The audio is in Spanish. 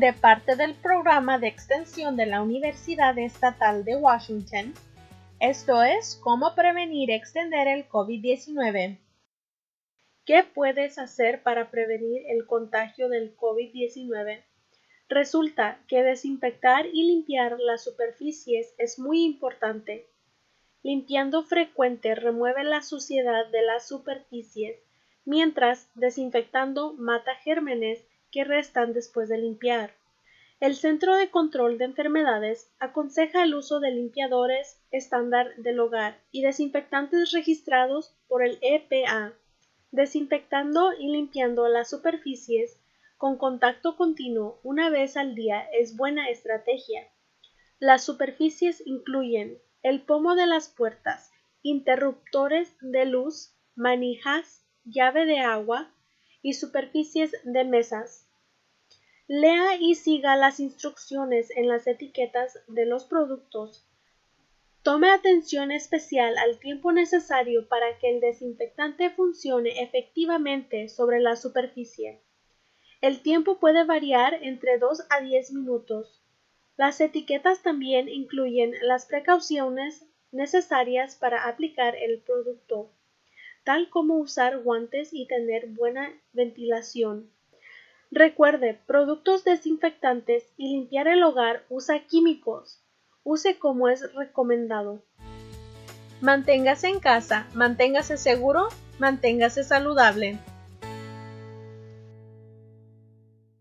de parte del programa de extensión de la Universidad Estatal de Washington. Esto es cómo prevenir y extender el COVID-19. ¿Qué puedes hacer para prevenir el contagio del COVID-19? Resulta que desinfectar y limpiar las superficies es muy importante. Limpiando frecuente remueve la suciedad de las superficies, mientras desinfectando mata gérmenes que restan después de limpiar. El Centro de Control de Enfermedades aconseja el uso de limpiadores estándar del hogar y desinfectantes registrados por el EPA. Desinfectando y limpiando las superficies con contacto continuo una vez al día es buena estrategia. Las superficies incluyen el pomo de las puertas, interruptores de luz, manijas, llave de agua y superficies de mesas. Lea y siga las instrucciones en las etiquetas de los productos. Tome atención especial al tiempo necesario para que el desinfectante funcione efectivamente sobre la superficie. El tiempo puede variar entre 2 a 10 minutos. Las etiquetas también incluyen las precauciones necesarias para aplicar el producto, tal como usar guantes y tener buena ventilación. Recuerde, productos desinfectantes y limpiar el hogar usa químicos. Use como es recomendado. Manténgase en casa, manténgase seguro, manténgase saludable.